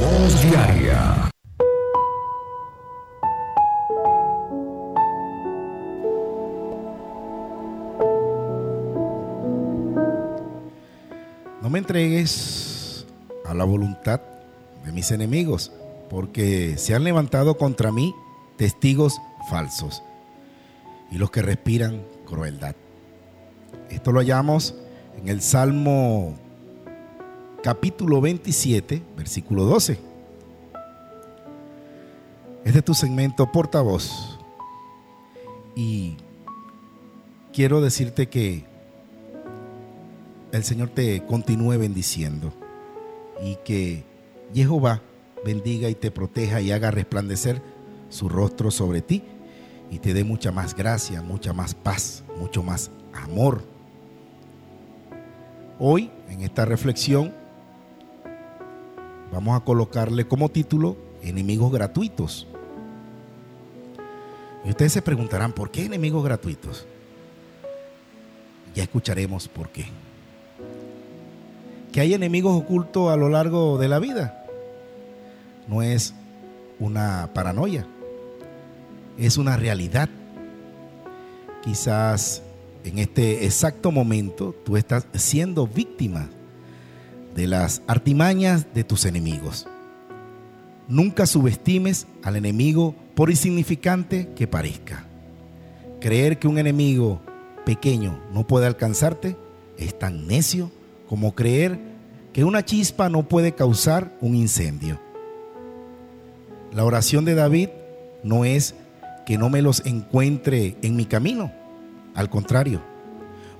Voz diaria. No me entregues a la voluntad de mis enemigos, porque se han levantado contra mí testigos falsos y los que respiran crueldad. Esto lo hallamos en el Salmo capítulo 27, versículo 12. Es de tu segmento portavoz. Y quiero decirte que el Señor te continúe bendiciendo y que Jehová bendiga y te proteja y haga resplandecer su rostro sobre ti y te dé mucha más gracia, mucha más paz, mucho más amor. Hoy, en esta reflexión, vamos a colocarle como título enemigos gratuitos. Y ustedes se preguntarán, ¿por qué enemigos gratuitos? Ya escucharemos por qué. Que hay enemigos ocultos a lo largo de la vida. No es una paranoia, es una realidad. Quizás en este exacto momento tú estás siendo víctima de las artimañas de tus enemigos. Nunca subestimes al enemigo por insignificante que parezca. Creer que un enemigo pequeño no puede alcanzarte es tan necio como creer que una chispa no puede causar un incendio. La oración de David no es que no me los encuentre en mi camino. Al contrario,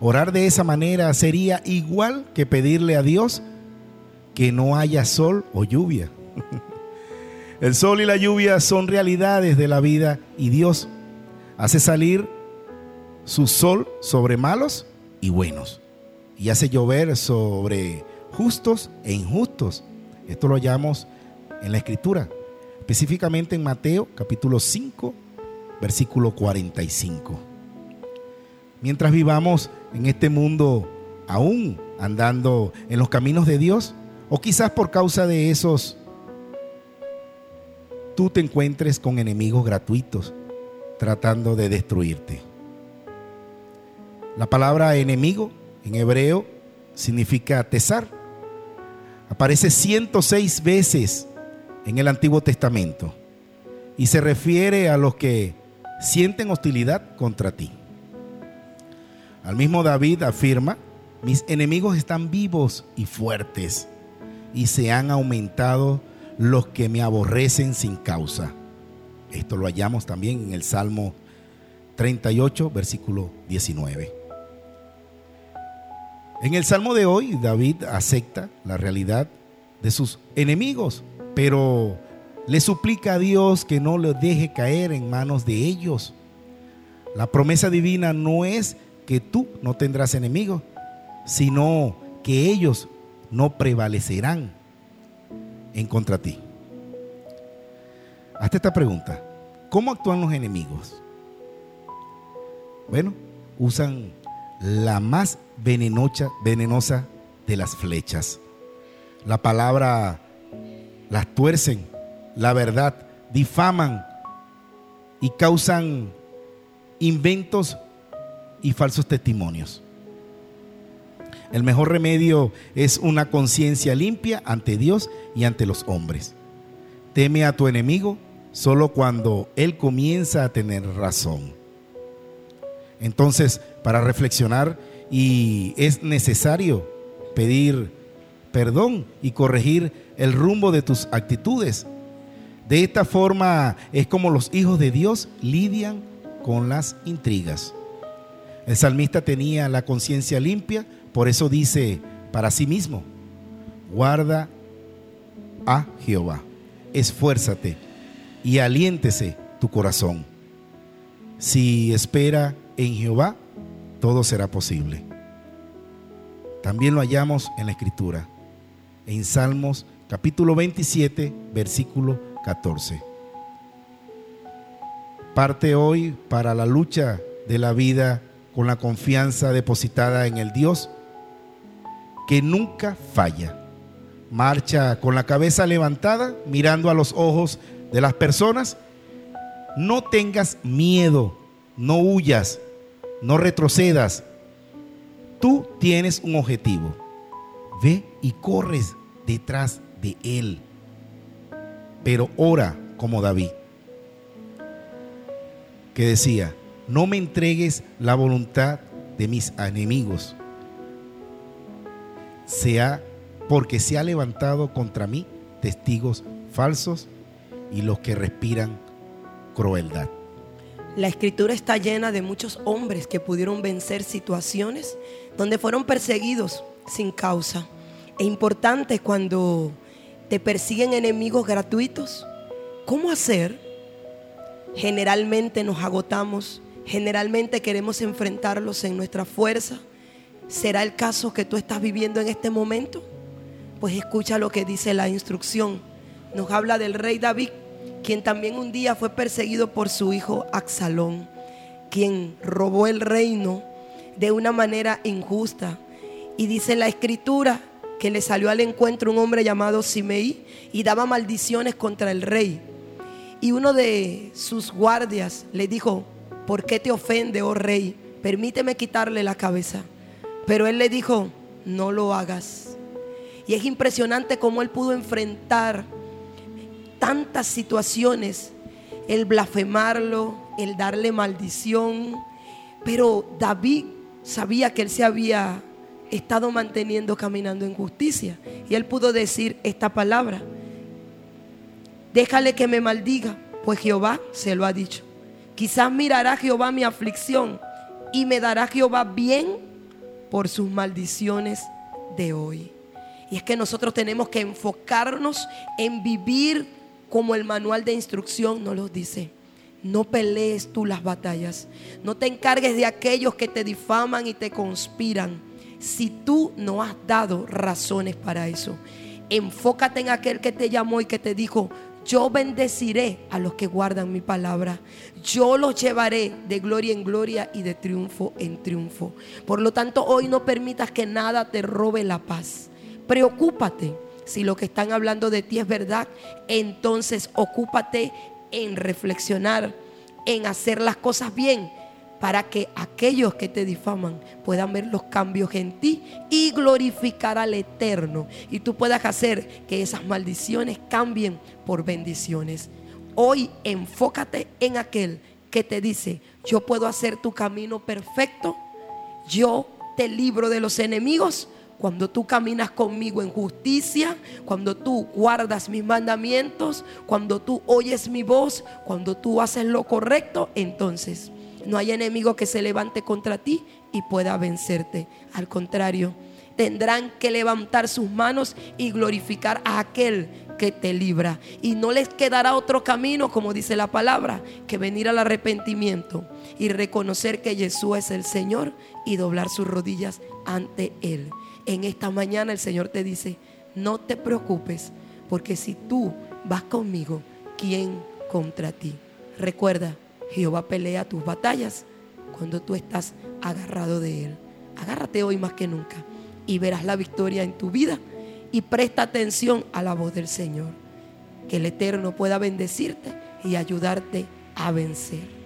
orar de esa manera sería igual que pedirle a Dios que no haya sol o lluvia. El sol y la lluvia son realidades de la vida y Dios hace salir su sol sobre malos y buenos y hace llover sobre justos e injustos. Esto lo hallamos en la escritura, específicamente en Mateo capítulo 5, versículo 45. Mientras vivamos en este mundo aún andando en los caminos de Dios, o quizás por causa de esos, tú te encuentres con enemigos gratuitos tratando de destruirte. La palabra enemigo en hebreo significa tesar. Aparece 106 veces en el Antiguo Testamento y se refiere a los que sienten hostilidad contra ti. Al mismo David afirma, mis enemigos están vivos y fuertes y se han aumentado los que me aborrecen sin causa. Esto lo hallamos también en el Salmo 38, versículo 19. En el Salmo de hoy, David acepta la realidad de sus enemigos, pero le suplica a Dios que no lo deje caer en manos de ellos. La promesa divina no es que tú no tendrás enemigos, sino que ellos no prevalecerán en contra ti. Hazte esta pregunta. ¿Cómo actúan los enemigos? Bueno, usan la más venenosa, venenosa de las flechas. La palabra las tuercen, la verdad, difaman y causan inventos y falsos testimonios. El mejor remedio es una conciencia limpia ante Dios y ante los hombres. Teme a tu enemigo solo cuando él comienza a tener razón. Entonces, para reflexionar, y es necesario pedir perdón y corregir el rumbo de tus actitudes. De esta forma es como los hijos de Dios lidian con las intrigas. El salmista tenía la conciencia limpia por eso dice para sí mismo, guarda a Jehová, esfuérzate y aliéntese tu corazón. Si espera en Jehová, todo será posible. También lo hallamos en la Escritura, en Salmos capítulo 27, versículo 14. Parte hoy para la lucha de la vida con la confianza depositada en el Dios que nunca falla. marcha con la cabeza levantada, mirando a los ojos de las personas. No tengas miedo, no huyas, no retrocedas. Tú tienes un objetivo. Ve y corres detrás de él. Pero ora como David, que decía, no me entregues la voluntad de mis enemigos, sea porque se ha levantado contra mí testigos falsos y los que respiran crueldad. La escritura está llena de muchos hombres que pudieron vencer situaciones donde fueron perseguidos sin causa. Es importante cuando te persiguen enemigos gratuitos, ¿cómo hacer? Generalmente nos agotamos, generalmente queremos enfrentarlos en nuestra fuerza. ¿Será el caso que tú estás viviendo en este momento? Pues escucha lo que dice la instrucción. Nos habla del rey David, quien también un día fue perseguido por su hijo Axalón, quien robó el reino de una manera injusta. Y dice la escritura que le salió al encuentro un hombre llamado Simeí y daba maldiciones contra el rey. Y uno de sus guardias le dijo, ¿por qué te ofende, oh rey? Permíteme quitarle la cabeza. Pero él le dijo, no lo hagas. Y es impresionante cómo él pudo enfrentar tantas situaciones, el blasfemarlo, el darle maldición. Pero David sabía que él se había estado manteniendo caminando en justicia. Y él pudo decir esta palabra. Déjale que me maldiga, pues Jehová se lo ha dicho. Quizás mirará Jehová mi aflicción y me dará Jehová bien por sus maldiciones de hoy. Y es que nosotros tenemos que enfocarnos en vivir como el manual de instrucción nos lo dice. No pelees tú las batallas. No te encargues de aquellos que te difaman y te conspiran si tú no has dado razones para eso. Enfócate en aquel que te llamó y que te dijo, yo bendeciré a los que guardan mi palabra. Yo los llevaré de gloria en gloria y de triunfo en triunfo. Por lo tanto, hoy no permitas que nada te robe la paz. Preocúpate. Si lo que están hablando de ti es verdad, entonces ocúpate en reflexionar, en hacer las cosas bien para que aquellos que te difaman puedan ver los cambios en ti y glorificar al Eterno. Y tú puedas hacer que esas maldiciones cambien por bendiciones. Hoy enfócate en aquel que te dice, yo puedo hacer tu camino perfecto, yo te libro de los enemigos. Cuando tú caminas conmigo en justicia, cuando tú guardas mis mandamientos, cuando tú oyes mi voz, cuando tú haces lo correcto, entonces no hay enemigo que se levante contra ti y pueda vencerte. Al contrario, tendrán que levantar sus manos y glorificar a aquel que te libra. Y no les quedará otro camino, como dice la palabra, que venir al arrepentimiento y reconocer que Jesús es el Señor y doblar sus rodillas ante Él. En esta mañana el Señor te dice, no te preocupes, porque si tú vas conmigo, ¿quién contra ti? Recuerda, Jehová pelea tus batallas cuando tú estás agarrado de Él. Agárrate hoy más que nunca y verás la victoria en tu vida y presta atención a la voz del Señor. Que el Eterno pueda bendecirte y ayudarte a vencer.